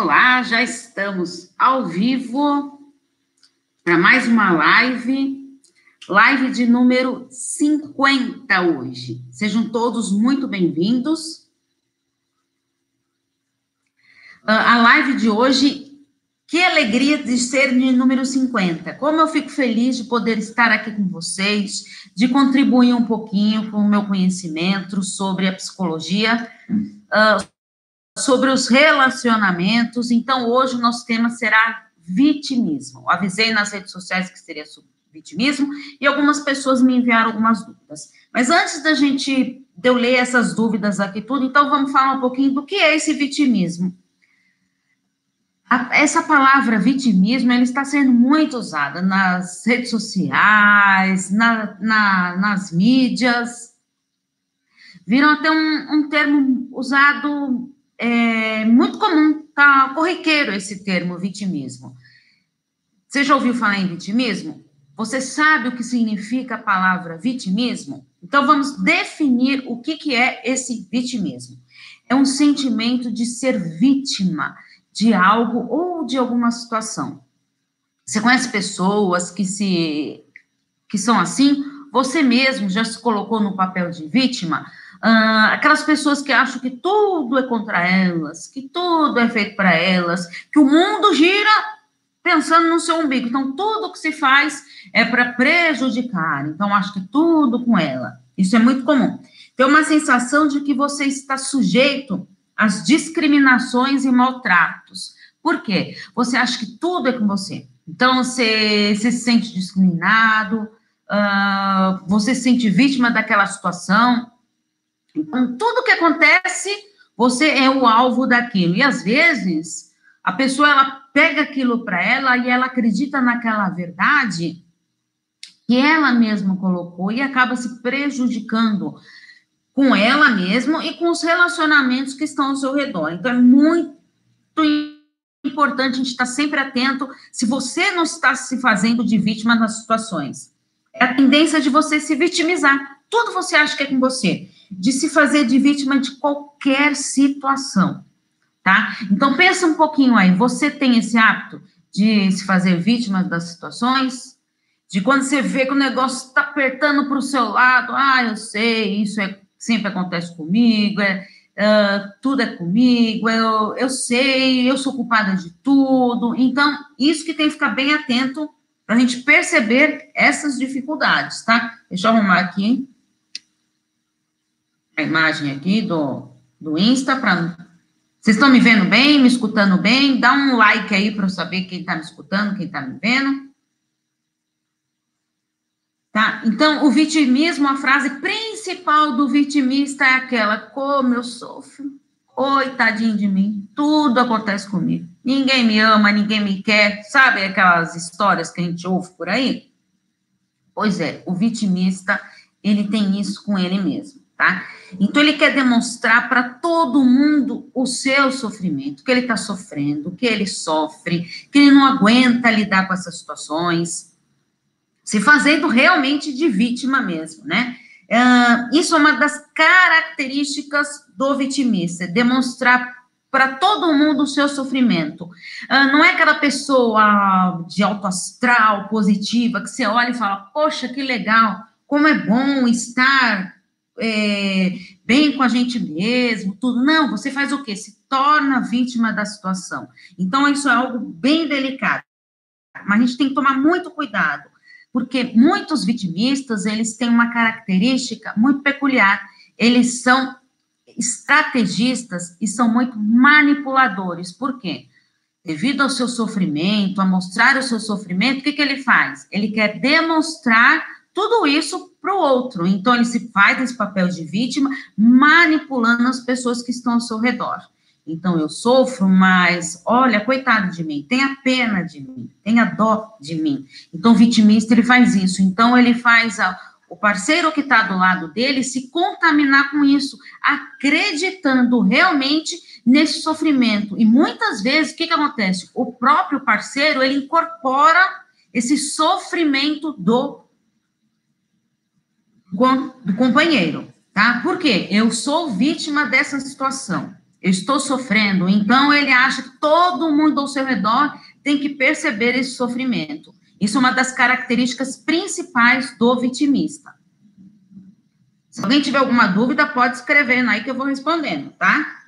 Olá, já estamos ao vivo para mais uma live, live de número 50 hoje. Sejam todos muito bem-vindos. Ah, a live de hoje, que alegria de ser de número 50. Como eu fico feliz de poder estar aqui com vocês, de contribuir um pouquinho com o meu conhecimento sobre a psicologia. Uh, sobre os relacionamentos. Então, hoje o nosso tema será vitimismo. Eu avisei nas redes sociais que seria sobre vitimismo e algumas pessoas me enviaram algumas dúvidas. Mas antes da gente de eu ler essas dúvidas aqui tudo, então vamos falar um pouquinho do que é esse vitimismo. A, essa palavra vitimismo ela está sendo muito usada nas redes sociais, na, na, nas mídias. Viram até um, um termo usado é muito comum, tá corriqueiro esse termo vitimismo. Você já ouviu falar em vitimismo? Você sabe o que significa a palavra vitimismo? Então vamos definir o que, que é esse vitimismo. É um sentimento de ser vítima de algo ou de alguma situação. Você conhece pessoas que se que são assim? Você mesmo já se colocou no papel de vítima? Ah, aquelas pessoas que acham que tudo é contra elas, que tudo é feito para elas, que o mundo gira pensando no seu umbigo. Então, tudo que se faz é para prejudicar. Então, acho que tudo com ela. Isso é muito comum. Tem uma sensação de que você está sujeito às discriminações e maltratos. Por quê? Você acha que tudo é com você. Então, você, você se sente discriminado, uh, você se sente vítima daquela situação. Então, tudo que acontece, você é o alvo daquilo. E às vezes, a pessoa ela pega aquilo para ela e ela acredita naquela verdade que ela mesma colocou e acaba se prejudicando com ela mesma e com os relacionamentos que estão ao seu redor. Então, é muito importante a gente estar sempre atento se você não está se fazendo de vítima das situações. É a tendência de você se vitimizar. Tudo você acha que é com você de se fazer de vítima de qualquer situação, tá? Então pensa um pouquinho aí, você tem esse hábito de se fazer vítima das situações? De quando você vê que o negócio está apertando para o seu lado, ah, eu sei, isso é, sempre acontece comigo, é, uh, tudo é comigo, eu, eu sei, eu sou culpada de tudo. Então, isso que tem que ficar bem atento para a gente perceber essas dificuldades, tá? Deixa eu arrumar aqui a imagem aqui do, do Insta para. Vocês estão me vendo bem, me escutando bem? Dá um like aí para eu saber quem está me escutando, quem está me vendo. Tá? Então, o vitimismo, a frase principal do vitimista é aquela: como eu sofro, coitadinho de mim, tudo acontece comigo. Ninguém me ama, ninguém me quer. Sabe aquelas histórias que a gente ouve por aí? Pois é, o vitimista, ele tem isso com ele mesmo tá? Então ele quer demonstrar para todo mundo o seu sofrimento, que ele está sofrendo, que ele sofre, que ele não aguenta lidar com essas situações, se fazendo realmente de vítima mesmo, né? Uh, isso é uma das características do vitimista, demonstrar para todo mundo o seu sofrimento. Uh, não é aquela pessoa de alto astral, positiva, que você olha e fala, poxa, que legal, como é bom estar é, bem com a gente mesmo, tudo. Não, você faz o quê? Se torna vítima da situação. Então, isso é algo bem delicado. Mas a gente tem que tomar muito cuidado, porque muitos vitimistas, eles têm uma característica muito peculiar. Eles são estrategistas e são muito manipuladores. Por quê? Devido ao seu sofrimento, a mostrar o seu sofrimento, o que, que ele faz? Ele quer demonstrar tudo isso para o outro. Então, ele se faz esse papel de vítima, manipulando as pessoas que estão ao seu redor. Então, eu sofro, mas olha, coitado de mim, tenha pena de mim, tenha dó de mim. Então, o vitimista, ele faz isso. Então, ele faz a, o parceiro que está do lado dele se contaminar com isso, acreditando realmente nesse sofrimento. E muitas vezes, o que, que acontece? O próprio parceiro, ele incorpora esse sofrimento do do companheiro, tá? Por quê? Eu sou vítima dessa situação. eu estou sofrendo. Então, ele acha que todo mundo ao seu redor tem que perceber esse sofrimento. Isso é uma das características principais do vitimista. Se alguém tiver alguma dúvida, pode escrever aí que eu vou respondendo, tá?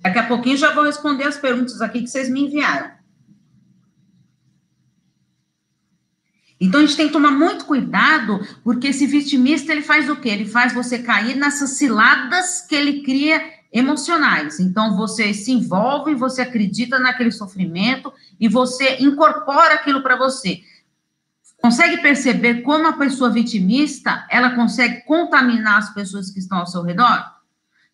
Daqui a pouquinho já vou responder as perguntas aqui que vocês me enviaram. Então a gente tem que tomar muito cuidado, porque esse vitimista ele faz o quê? Ele faz você cair nessas ciladas que ele cria emocionais. Então você se envolve, você acredita naquele sofrimento e você incorpora aquilo para você. Consegue perceber como a pessoa vitimista, ela consegue contaminar as pessoas que estão ao seu redor?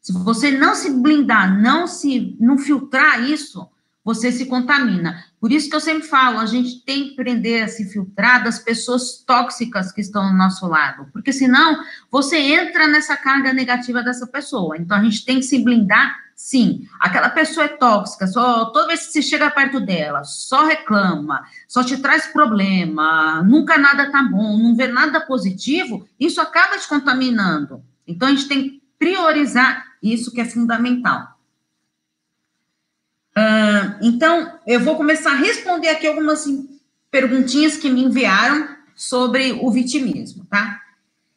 Se você não se blindar, não se não filtrar isso, você se contamina. Por isso que eu sempre falo, a gente tem que aprender a se filtrar das pessoas tóxicas que estão do nosso lado, porque senão você entra nessa carga negativa dessa pessoa. Então a gente tem que se blindar, sim. Aquela pessoa é tóxica, só toda vez que você chega perto dela, só reclama, só te traz problema, nunca nada tá bom, não vê nada positivo, isso acaba te contaminando. Então a gente tem que priorizar isso que é fundamental. Uh, então, eu vou começar a responder aqui algumas assim, perguntinhas que me enviaram sobre o vitimismo, tá?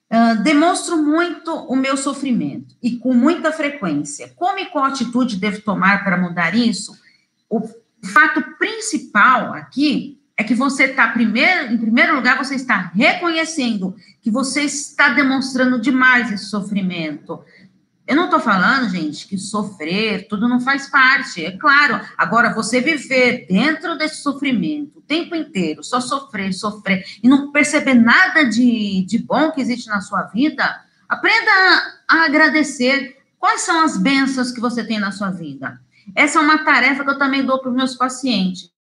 Uh, demonstro muito o meu sofrimento e com muita frequência. Como e qual atitude devo tomar para mudar isso? O fato principal aqui é que você está primeiro, em primeiro lugar, você está reconhecendo que você está demonstrando demais esse sofrimento. Eu não estou falando, gente, que sofrer, tudo não faz parte, é claro. Agora, você viver dentro desse sofrimento o tempo inteiro, só sofrer, sofrer, e não perceber nada de, de bom que existe na sua vida, aprenda a, agradecer. Quais são as bênçãos que você tem na sua vida? Essa é uma tarefa que eu também dou para os meus pacientes,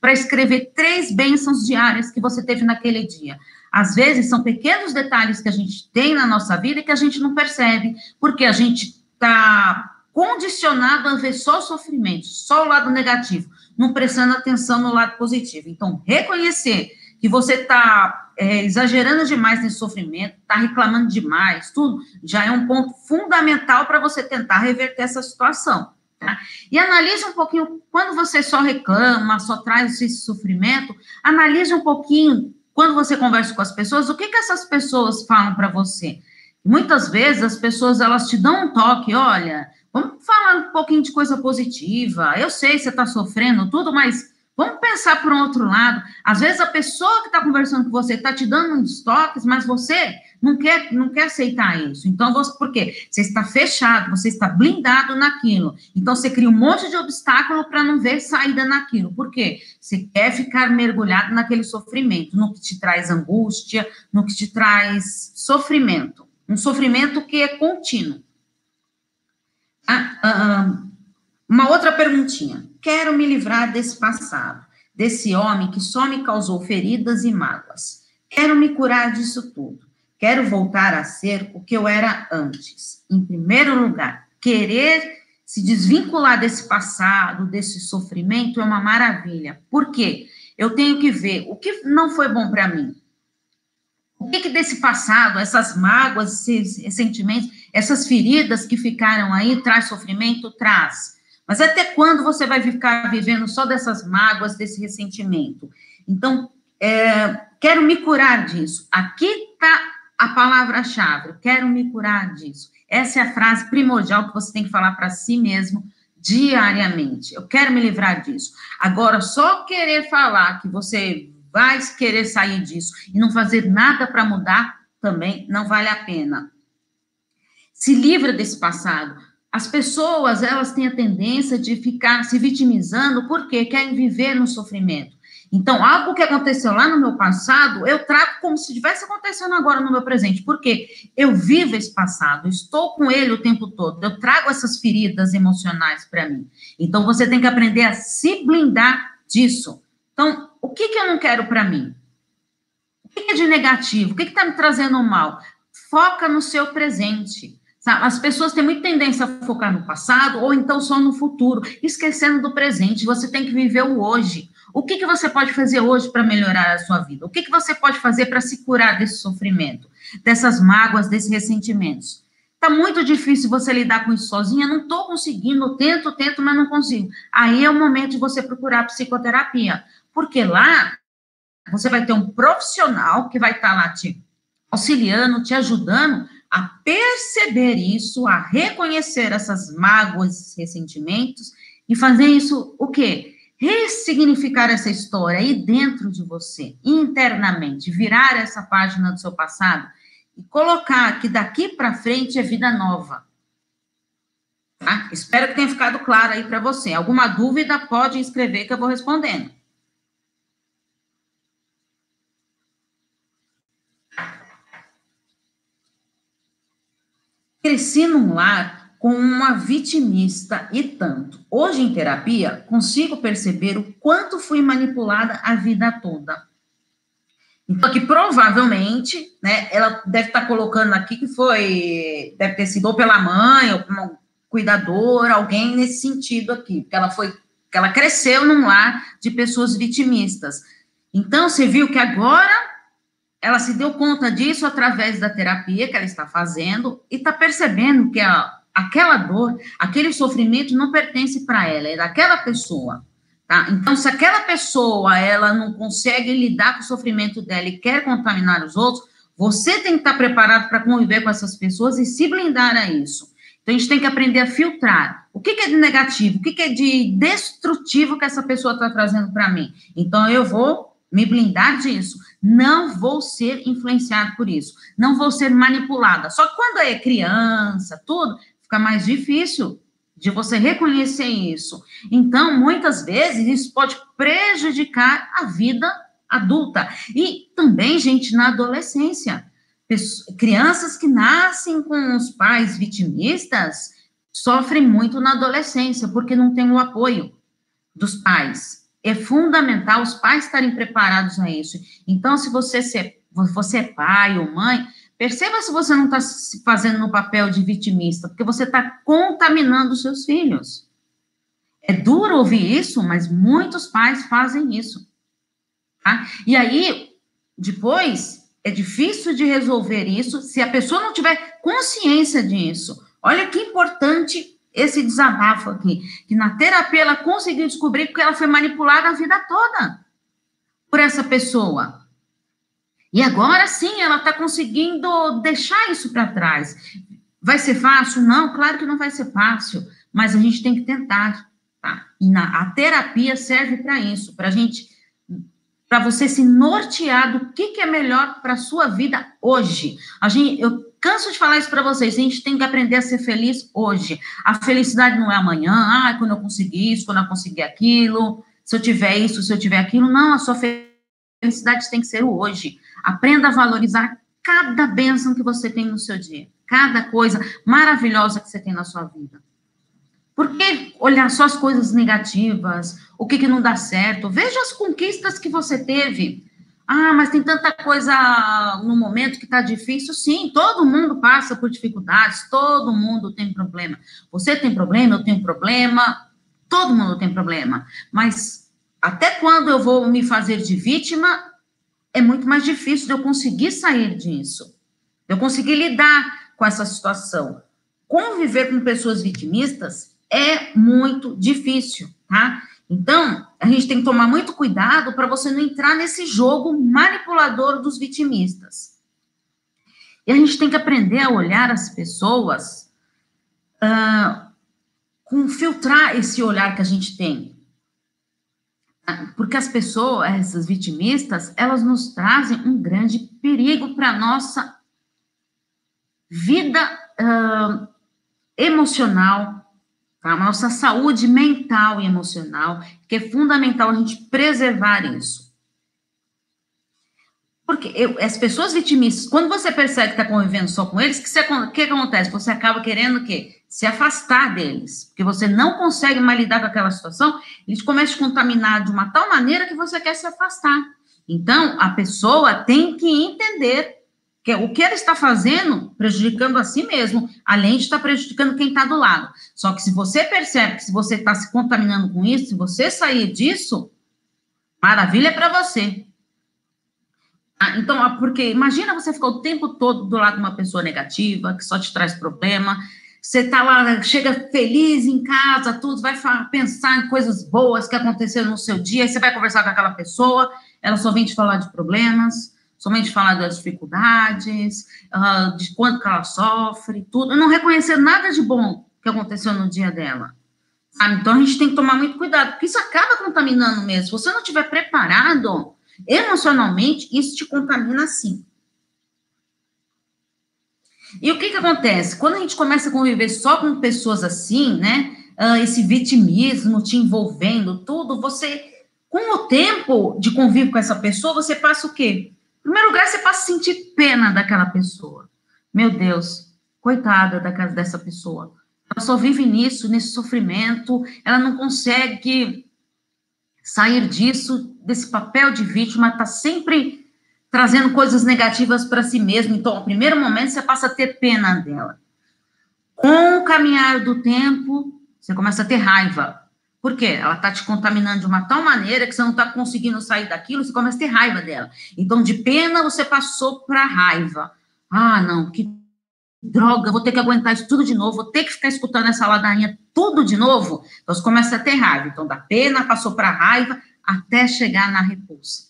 para escrever três bênçãos diárias que você teve naquele dia. Às vezes são pequenos detalhes que a gente tem na nossa vida e que a gente não percebe, porque a gente está condicionado a ver só o sofrimento, só o lado negativo, não prestando atenção no lado positivo. Então, reconhecer que você está é, exagerando demais nesse sofrimento, está reclamando demais, tudo, já é um ponto fundamental para você tentar reverter essa situação. Tá? E analise um pouquinho, quando você só reclama, só traz esse sofrimento, analise um pouquinho quando você conversa com as pessoas, o que, que essas pessoas falam para você? Muitas vezes as pessoas elas te dão um toque, olha, vamos falar um pouquinho de coisa positiva. Eu sei você está sofrendo tudo, mas Vamos pensar por um outro lado. Às vezes a pessoa que está conversando com você está te dando uns toques, mas você não quer, não quer aceitar isso. Então, você, por quê? Você está fechado, você está blindado naquilo. Então, você cria um monte de obstáculo para não ver saída naquilo. Por quê? Você quer ficar mergulhado naquele sofrimento, no que te traz angústia, no que te traz sofrimento. Um sofrimento que é contínuo. Ah, ah, ah uma outra perguntinha. Quero me livrar desse passado, desse homem que só me causou feridas e mágoas. Quero me curar disso tudo. Quero voltar a ser o que eu era antes. Em primeiro lugar, querer se desvincular desse passado, desse sofrimento é uma maravilha. Por quê? Eu tenho que ver o que não foi bom para mim. O que, que desse passado, essas mágoas, esses sentimentos, essas feridas que ficaram aí, traz sofrimento? Traz. Mas até quando você vai ficar vivendo só dessas mágoas, desse ressentimento? Então, é, quero me curar disso. Aqui está a palavra-chave. Quero me curar disso. Essa é a frase primordial que você tem que falar para si mesmo diariamente. Eu quero me livrar disso. Agora, só querer falar que você vai querer sair disso e não fazer nada para mudar também não vale a pena. Se livra desse passado as pessoas, elas têm a tendência de ficar se vitimizando porque querem viver no sofrimento. Então, algo que aconteceu lá no meu passado, eu trato como se estivesse acontecendo agora no meu presente. Porque eu vivo esse passado, estou com ele o tempo todo, eu trago essas feridas emocionais para mim. Então, você tem que aprender a se blindar disso. Então, o que, que eu não quero para mim? O que, que é de negativo? O que está me trazendo mal? Foca no seu presente. As pessoas têm muita tendência a focar no passado ou então só no futuro, esquecendo do presente. Você tem que viver o hoje. O que, que você pode fazer hoje para melhorar a sua vida? O que, que você pode fazer para se curar desse sofrimento, dessas mágoas, desses ressentimentos? Tá muito difícil você lidar com isso sozinha, não estou conseguindo, tento, tento, mas não consigo. Aí é o momento de você procurar psicoterapia, porque lá você vai ter um profissional que vai estar tá lá te auxiliando, te ajudando a perceber isso, a reconhecer essas mágoas, ressentimentos e fazer isso o quê? Ressignificar essa história aí dentro de você, internamente, virar essa página do seu passado e colocar que daqui para frente é vida nova. Tá? Espero que tenha ficado claro aí para você. Alguma dúvida, pode escrever que eu vou respondendo. Cresci num lar com uma vitimista e tanto. Hoje, em terapia, consigo perceber o quanto fui manipulada a vida toda. Então, que provavelmente, né, ela deve estar colocando aqui que foi, deve ter sido ou pela mãe, ou uma cuidadora, alguém nesse sentido aqui, porque ela foi, que ela cresceu num lar de pessoas vitimistas. Então, você viu que agora ela se deu conta disso através da terapia que ela está fazendo e está percebendo que a, aquela dor, aquele sofrimento não pertence para ela, é daquela pessoa. Tá? Então, se aquela pessoa ela não consegue lidar com o sofrimento dela e quer contaminar os outros, você tem que estar preparado para conviver com essas pessoas e se blindar a isso. Então, a gente tem que aprender a filtrar. O que, que é de negativo? O que, que é de destrutivo que essa pessoa está trazendo para mim? Então, eu vou me blindar disso. Não vou ser influenciado por isso. Não vou ser manipulada. Só quando é criança, tudo, fica mais difícil de você reconhecer isso. Então, muitas vezes, isso pode prejudicar a vida adulta. E também, gente, na adolescência. Crianças que nascem com os pais vitimistas sofrem muito na adolescência, porque não tem o apoio dos pais. É fundamental os pais estarem preparados a isso. Então, se você, você é pai ou mãe, Perceba se você não está se fazendo no papel de vitimista, porque você está contaminando os seus filhos. É duro ouvir isso, mas muitos pais fazem isso. Tá? E aí, depois, é difícil de resolver isso se a pessoa não tiver consciência disso. Olha que importante esse desabafo aqui, que na terapia ela conseguiu descobrir que ela foi manipulada a vida toda por essa pessoa. E agora sim ela está conseguindo deixar isso para trás. Vai ser fácil? Não, claro que não vai ser fácil, mas a gente tem que tentar. Tá? E na, a terapia serve para isso, para gente, para você se nortear do que, que é melhor para a sua vida hoje. A gente, eu canso de falar isso para vocês, a gente tem que aprender a ser feliz hoje. A felicidade não é amanhã, ah, quando eu conseguir isso, quando eu conseguir aquilo, se eu tiver isso, se eu tiver aquilo. Não, a sua felicidade tem que ser o hoje. Aprenda a valorizar cada bênção que você tem no seu dia, cada coisa maravilhosa que você tem na sua vida. Por que olhar só as coisas negativas, o que, que não dá certo? Veja as conquistas que você teve. Ah, mas tem tanta coisa no momento que está difícil. Sim, todo mundo passa por dificuldades, todo mundo tem problema. Você tem problema, eu tenho problema, todo mundo tem problema. Mas até quando eu vou me fazer de vítima é muito mais difícil de eu conseguir sair disso, eu conseguir lidar com essa situação. Conviver com pessoas vitimistas é muito difícil, tá? Então, a gente tem que tomar muito cuidado para você não entrar nesse jogo manipulador dos vitimistas. E a gente tem que aprender a olhar as pessoas uh, com filtrar esse olhar que a gente tem porque as pessoas, essas vitimistas, elas nos trazem um grande perigo para a nossa vida uh, emocional, para a nossa saúde mental e emocional, que é fundamental a gente preservar isso. Porque eu, as pessoas vitimistas, quando você percebe que está convivendo só com eles, o que, que acontece? Você acaba querendo o quê? Se afastar deles, porque você não consegue mais lidar com aquela situação, eles começam a contaminar de uma tal maneira que você quer se afastar. Então, a pessoa tem que entender que o que ela está fazendo, prejudicando a si mesmo, além de estar prejudicando quem está do lado. Só que se você percebe que se você está se contaminando com isso, se você sair disso, maravilha para você. Ah, então, porque imagina você ficar o tempo todo do lado de uma pessoa negativa, que só te traz problema. Você tá lá, chega feliz em casa, tudo, vai pensar em coisas boas que aconteceram no seu dia, você vai conversar com aquela pessoa, ela só vem te falar de problemas, somente falar das dificuldades, uh, de quanto que ela sofre, tudo, não reconhecer nada de bom que aconteceu no dia dela. Então a gente tem que tomar muito cuidado, porque isso acaba contaminando mesmo. Se você não estiver preparado emocionalmente, isso te contamina sim. E o que que acontece? Quando a gente começa a conviver só com pessoas assim, né? Uh, esse vitimismo te envolvendo, tudo, você, com o tempo de convívio com essa pessoa, você passa o quê? Em primeiro lugar, você passa a sentir pena daquela pessoa. Meu Deus, coitada daquela, dessa pessoa. Ela só vive nisso, nesse sofrimento, ela não consegue sair disso, desse papel de vítima, está sempre trazendo coisas negativas para si mesma. Então, no primeiro momento, você passa a ter pena dela. Com o caminhar do tempo, você começa a ter raiva. Por quê? Ela está te contaminando de uma tal maneira que você não está conseguindo sair daquilo, você começa a ter raiva dela. Então, de pena, você passou para raiva. Ah, não, que droga, vou ter que aguentar isso tudo de novo, vou ter que ficar escutando essa ladainha tudo de novo. Então, você começa a ter raiva. Então, da pena, passou para raiva, até chegar na repulsa.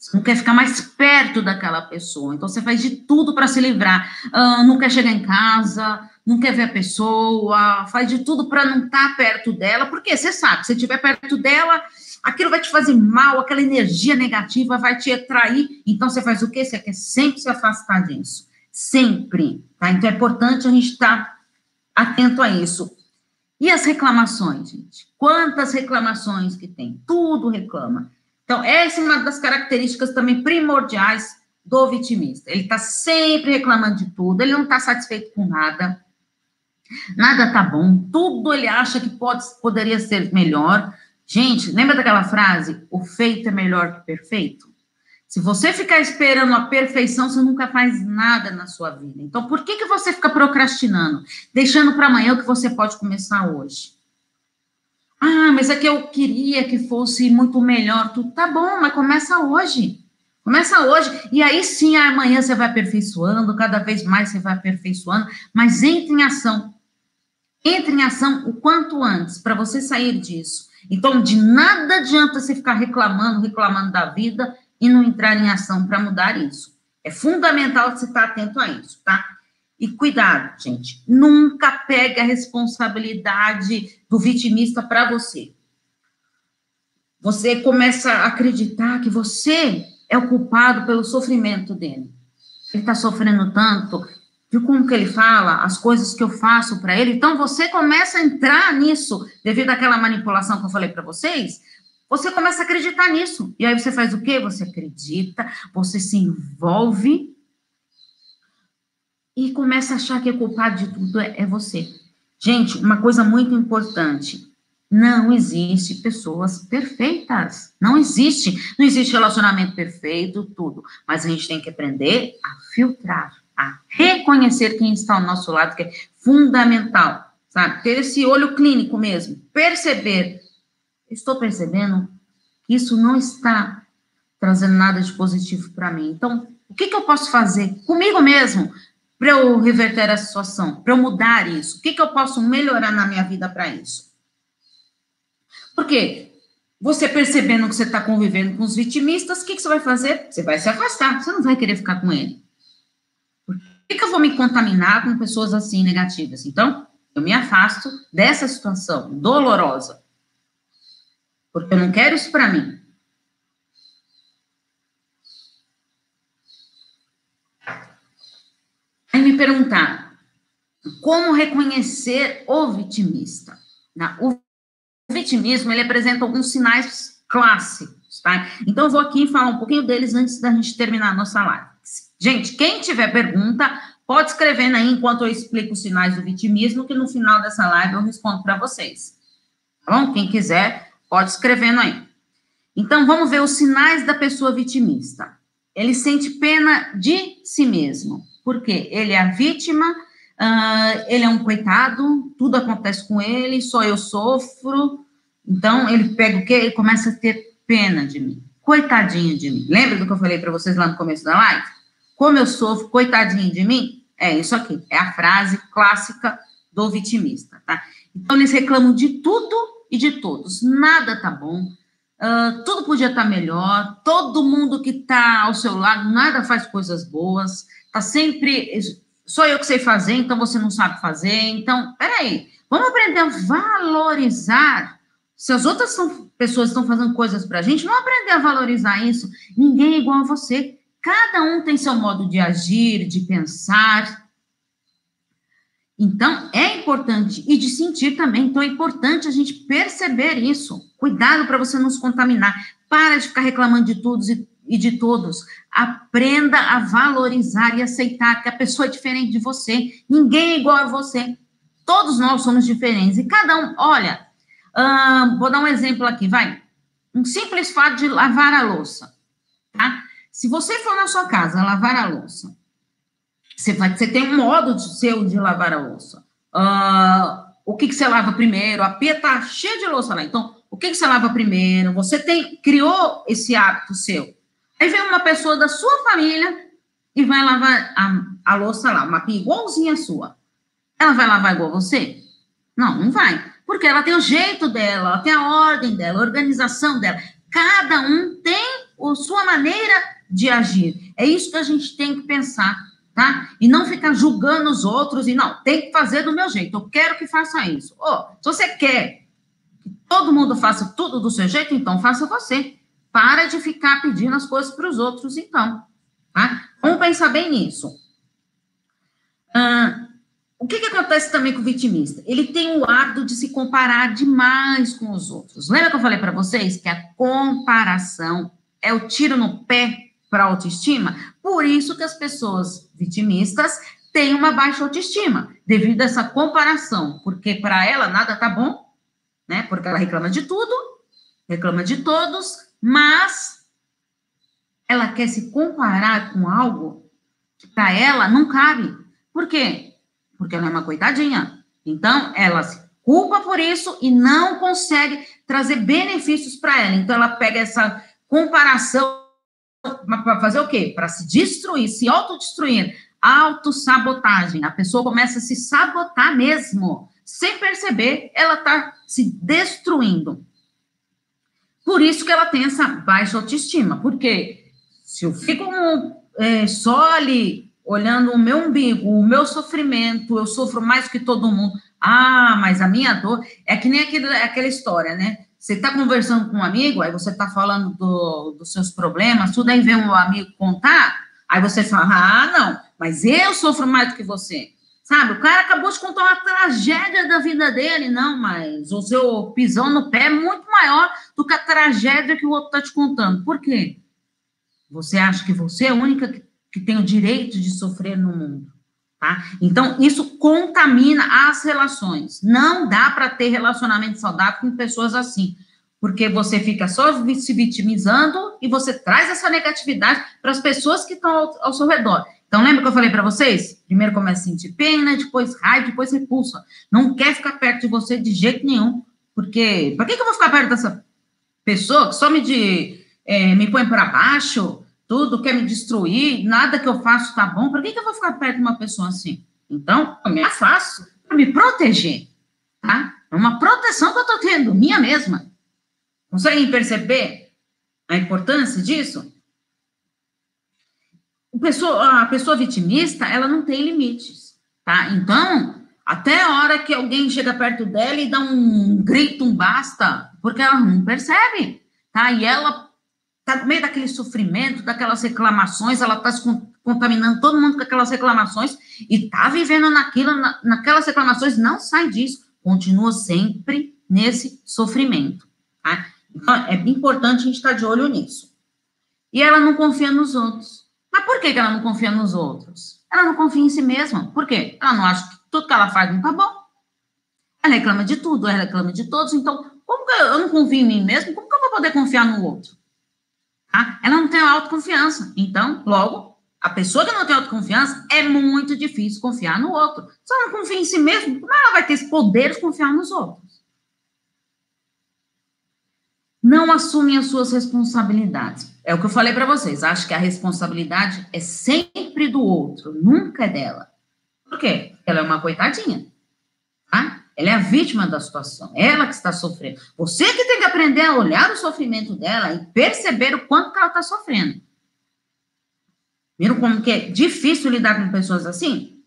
Você não quer ficar mais perto daquela pessoa. Então, você faz de tudo para se livrar. Uh, não quer chegar em casa, não quer ver a pessoa, faz de tudo para não estar tá perto dela, porque você sabe, se estiver perto dela, aquilo vai te fazer mal, aquela energia negativa vai te atrair. Então você faz o quê? Você quer sempre se afastar disso. Sempre. Tá? Então é importante a gente estar tá atento a isso. E as reclamações, gente? Quantas reclamações que tem? Tudo reclama. Então, essa é uma das características também primordiais do vitimista. Ele está sempre reclamando de tudo, ele não está satisfeito com nada nada tá bom, tudo ele acha que pode, poderia ser melhor. Gente, lembra daquela frase? O feito é melhor que o perfeito? Se você ficar esperando a perfeição, você nunca faz nada na sua vida. Então, por que, que você fica procrastinando? Deixando para amanhã o que você pode começar hoje? Ah, mas é que eu queria que fosse muito melhor. Tudo tá bom, mas começa hoje. Começa hoje. E aí sim, amanhã você vai aperfeiçoando, cada vez mais você vai aperfeiçoando, mas entre em ação. Entre em ação o quanto antes, para você sair disso. Então, de nada adianta você ficar reclamando, reclamando da vida e não entrar em ação para mudar isso. É fundamental você estar atento a isso, tá? E cuidado, gente, nunca pegue a responsabilidade do vitimista para você. Você começa a acreditar que você é o culpado pelo sofrimento dele. Ele está sofrendo tanto, viu como que ele fala, as coisas que eu faço para ele. Então você começa a entrar nisso, devido àquela manipulação que eu falei para vocês. Você começa a acreditar nisso. E aí você faz o quê? Você acredita, você se envolve e começa a achar que é culpado de tudo é, é você. Gente, uma coisa muito importante. Não existe pessoas perfeitas. Não existe. Não existe relacionamento perfeito, tudo. Mas a gente tem que aprender a filtrar a reconhecer quem está ao nosso lado, que é fundamental, sabe? Ter esse olho clínico mesmo, perceber, estou percebendo que isso não está trazendo nada de positivo para mim. Então, o que, que eu posso fazer comigo mesmo para eu reverter a situação, para eu mudar isso? O que, que eu posso melhorar na minha vida para isso? Porque você percebendo que você está convivendo com os vitimistas, o que, que você vai fazer? Você vai se afastar, você não vai querer ficar com ele que, que eu vou me contaminar com pessoas assim negativas? Então, eu me afasto dessa situação dolorosa. Porque eu não quero isso para mim. Aí me perguntar, como reconhecer o vitimista? O vitimismo, ele apresenta alguns sinais clássicos, tá? Então, eu vou aqui falar um pouquinho deles antes da gente terminar a nossa live. Gente, quem tiver pergunta, pode escrever aí enquanto eu explico os sinais do vitimismo, que no final dessa live eu respondo para vocês. Tá bom? Quem quiser, pode escrevendo aí. Então, vamos ver os sinais da pessoa vitimista. Ele sente pena de si mesmo. Por quê? Ele é a vítima, uh, ele é um coitado, tudo acontece com ele, só eu sofro. Então, ele pega o quê? Ele começa a ter pena de mim. coitadinho de mim. Lembra do que eu falei para vocês lá no começo da live? Como eu sofro, coitadinho de mim? É isso aqui, é a frase clássica do vitimista, tá? Então, eles reclamam de tudo e de todos. Nada tá bom, uh, tudo podia estar tá melhor, todo mundo que tá ao seu lado, nada faz coisas boas, tá sempre. Só eu que sei fazer, então você não sabe fazer. Então, peraí, vamos aprender a valorizar. Se as outras são, pessoas estão fazendo coisas para a gente, vamos aprender a valorizar isso. Ninguém é igual a você. Cada um tem seu modo de agir, de pensar. Então, é importante, e de sentir também. Então, é importante a gente perceber isso. Cuidado para você não se contaminar. Para de ficar reclamando de todos e, e de todos. Aprenda a valorizar e aceitar que a pessoa é diferente de você. Ninguém é igual a você. Todos nós somos diferentes. E cada um, olha, hum, vou dar um exemplo aqui, vai. Um simples fato de lavar a louça, tá? Se você for na sua casa lavar a louça, você, vai, você tem um modo de, seu de lavar a louça. Uh, o que, que você lava primeiro? A pia tá cheia de louça lá. Então, o que, que você lava primeiro? Você tem criou esse hábito seu. Aí vem uma pessoa da sua família e vai lavar a, a louça lá, uma pia igualzinha a sua. Ela vai lavar igual você? Não, não vai. Porque ela tem o jeito dela, ela tem a ordem dela, a organização dela. Cada um tem a sua maneira de agir. É isso que a gente tem que pensar, tá? E não ficar julgando os outros e não, tem que fazer do meu jeito. Eu quero que faça isso. Oh, se você quer que todo mundo faça tudo do seu jeito, então faça você. Para de ficar pedindo as coisas para os outros, então. Tá? Vamos pensar bem nisso. Ah, o que, que acontece também com o vitimista? Ele tem o hábito de se comparar demais com os outros. Lembra que eu falei para vocês que a comparação é o tiro no pé para autoestima. Por isso que as pessoas vitimistas têm uma baixa autoestima, devido a essa comparação, porque para ela nada tá bom, né? Porque ela reclama de tudo, reclama de todos, mas ela quer se comparar com algo que para ela não cabe. Por quê? Porque ela é uma coitadinha. Então, ela se culpa por isso e não consegue trazer benefícios para ela. Então, ela pega essa comparação para fazer o quê? Para se destruir, se autodestruir. Autossabotagem. A pessoa começa a se sabotar mesmo. Sem perceber, ela está se destruindo. Por isso que ela tem essa baixa autoestima. Porque se eu fico é, só ali olhando o meu umbigo, o meu sofrimento, eu sofro mais que todo mundo. Ah, mas a minha dor é que nem aquele, aquela história, né? Você está conversando com um amigo, aí você está falando do, dos seus problemas, tudo aí vem um amigo contar, aí você fala, ah, não, mas eu sofro mais do que você. Sabe, o cara acabou de contar uma tragédia da vida dele, não, mas o seu pisão no pé é muito maior do que a tragédia que o outro está te contando. Por quê? Você acha que você é a única que, que tem o direito de sofrer no mundo. Tá? Então, isso contamina as relações. Não dá para ter relacionamento saudável com pessoas assim, porque você fica só se vitimizando e você traz essa negatividade para as pessoas que estão ao, ao, seu redor. Então, lembra que eu falei para vocês? Primeiro começa a sentir pena, depois raiva, depois repulsa. Não quer ficar perto de você de jeito nenhum, porque para que, que eu vou ficar perto dessa pessoa que só me, de, é, me põe para baixo? tudo, quer me destruir, nada que eu faço tá bom, por que, que eu vou ficar perto de uma pessoa assim? Então, eu me afasto para me proteger, tá? É uma proteção que eu tô tendo, minha mesma. Conseguem perceber a importância disso? Pessoa, a pessoa vitimista, ela não tem limites, tá? Então, até a hora que alguém chega perto dela e dá um grito, um basta, porque ela não percebe, tá? E ela está no meio daquele sofrimento, daquelas reclamações, ela está se contaminando todo mundo com aquelas reclamações e está vivendo naquilo, na, naquelas reclamações, não sai disso, continua sempre nesse sofrimento, tá? Então, é importante a gente estar tá de olho nisso. E ela não confia nos outros. Mas por que, que ela não confia nos outros? Ela não confia em si mesma. Por quê? Ela não acha que tudo que ela faz não tá bom. Ela reclama de tudo, ela reclama de todos. Então, como que eu não confio em mim mesmo? Como que eu vou poder confiar no outro? Tá? Ela não tem autoconfiança. Então, logo, a pessoa que não tem autoconfiança é muito difícil confiar no outro. Se ela não confia em si mesma, como ela vai ter esse poder de confiar nos outros? Não assumem as suas responsabilidades. É o que eu falei para vocês. Acho que a responsabilidade é sempre do outro, nunca é dela. Por quê? Ela é uma coitadinha. Tá? Ela é a vítima da situação. Ela que está sofrendo. Você que tem que aprender a olhar o sofrimento dela e perceber o quanto ela está sofrendo. Viram como que é difícil lidar com pessoas assim?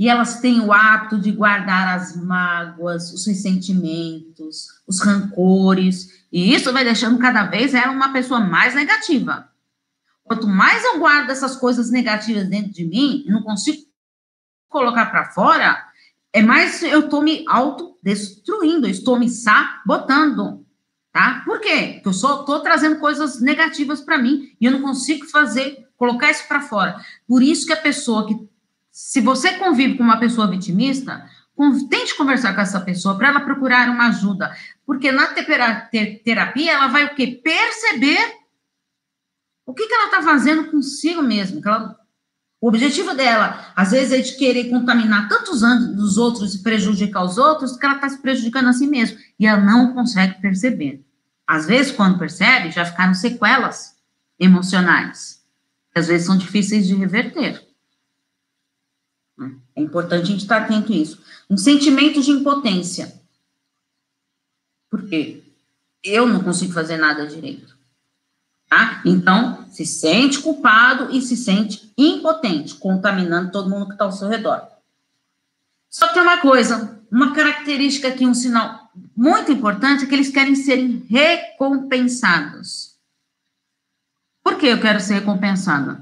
E elas têm o hábito de guardar as mágoas, os ressentimentos, os rancores, e isso vai deixando cada vez ela uma pessoa mais negativa. Quanto mais eu guardo essas coisas negativas dentro de mim, e não consigo colocar para fora, é mais eu estou me autodestruindo, estou me sabotando, tá? Por quê? Porque eu só estou trazendo coisas negativas para mim e eu não consigo fazer, colocar isso para fora. Por isso que a pessoa que se você convive com uma pessoa vitimista, tente conversar com essa pessoa para ela procurar uma ajuda. Porque na terapia, ela vai o quê? Perceber o que, que ela está fazendo consigo mesmo. Ela, o objetivo dela, às vezes, é de querer contaminar tantos anos dos outros e prejudicar os outros, que ela está se prejudicando a si mesma. E ela não consegue perceber. Às vezes, quando percebe, já ficaram sequelas emocionais. Que às vezes são difíceis de reverter. É importante a gente estar atento a isso. Um sentimento de impotência. Por quê? Eu não consigo fazer nada direito. Tá? Então, se sente culpado e se sente impotente, contaminando todo mundo que está ao seu redor. Só que tem uma coisa, uma característica aqui, um sinal muito importante, é que eles querem serem recompensados. Por que eu quero ser recompensada?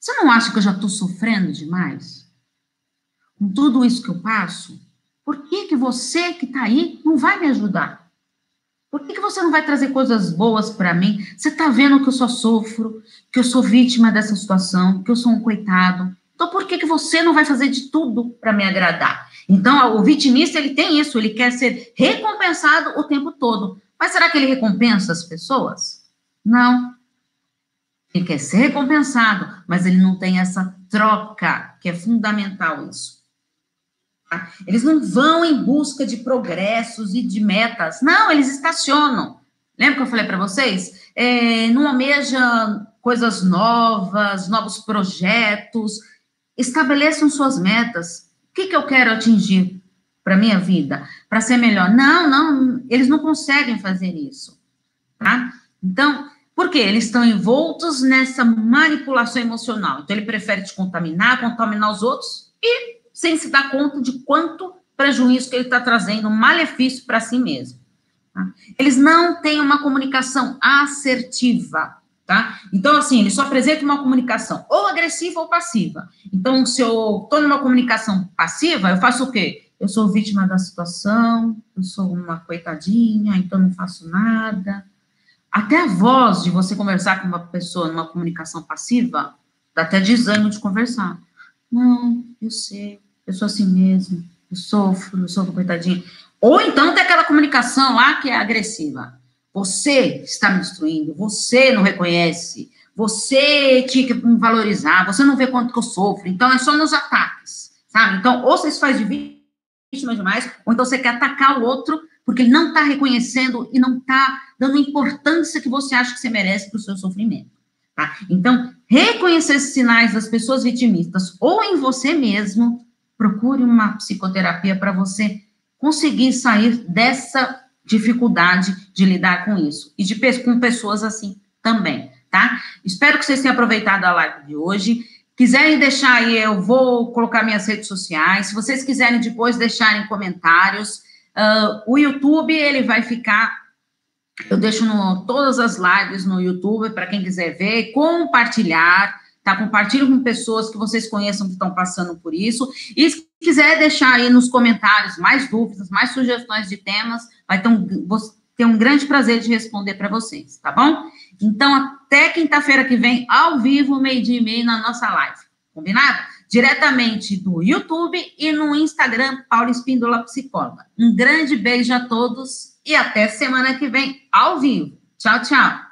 Você não acha que eu já estou sofrendo demais? Com tudo isso que eu passo, por que, que você que está aí não vai me ajudar? Por que, que você não vai trazer coisas boas para mim? Você está vendo que eu só sofro, que eu sou vítima dessa situação, que eu sou um coitado. Então, por que, que você não vai fazer de tudo para me agradar? Então, o vitimista, ele tem isso, ele quer ser recompensado o tempo todo. Mas será que ele recompensa as pessoas? Não. Ele quer ser recompensado, mas ele não tem essa troca, que é fundamental isso. Eles não vão em busca de progressos e de metas. Não, eles estacionam. Lembra que eu falei para vocês? É, não almeja coisas novas, novos projetos. Estabeleçam suas metas. O que, que eu quero atingir para minha vida? Para ser melhor? Não, não, eles não conseguem fazer isso. Tá? Então, por quê? Eles estão envoltos nessa manipulação emocional. Então, ele prefere te contaminar, contaminar os outros e sem se dar conta de quanto prejuízo que ele está trazendo, malefício para si mesmo. Tá? Eles não têm uma comunicação assertiva, tá? Então, assim, ele só apresenta uma comunicação ou agressiva ou passiva. Então, se eu estou numa comunicação passiva, eu faço o quê? Eu sou vítima da situação, eu sou uma coitadinha, então não faço nada. Até a voz de você conversar com uma pessoa numa comunicação passiva, dá até desânimo de conversar. Não, eu sei, eu sou assim mesmo, eu sofro, eu sou coitadinha. Ou então tem aquela comunicação lá que é agressiva. Você está me destruindo, você não reconhece, você tinha que me valorizar, você não vê quanto que eu sofro, então é só nos ataques, sabe? Então, ou você se faz de vítima demais, ou então você quer atacar o outro porque ele não está reconhecendo e não está dando a importância que você acha que você merece para o seu sofrimento. Tá? Então, reconhecer esses sinais das pessoas vitimistas ou em você mesmo procure uma psicoterapia para você conseguir sair dessa dificuldade de lidar com isso e de com pessoas assim também, tá? Espero que vocês tenham aproveitado a live de hoje. Quiserem deixar aí, eu vou colocar minhas redes sociais. Se vocês quiserem depois deixarem comentários, uh, o YouTube ele vai ficar eu deixo no, todas as lives no YouTube para quem quiser ver, compartilhar tá? Compartilhe com pessoas que vocês conheçam que estão passando por isso. E se quiser deixar aí nos comentários mais dúvidas, mais sugestões de temas, vai ter um, ter um grande prazer de responder para vocês, tá bom? Então, até quinta-feira que vem, ao vivo, meio-dia e meio, na nossa live. Combinado? Diretamente do YouTube e no Instagram, Paula Espíndola Psicóloga. Um grande beijo a todos e até semana que vem, ao vivo. Tchau, tchau.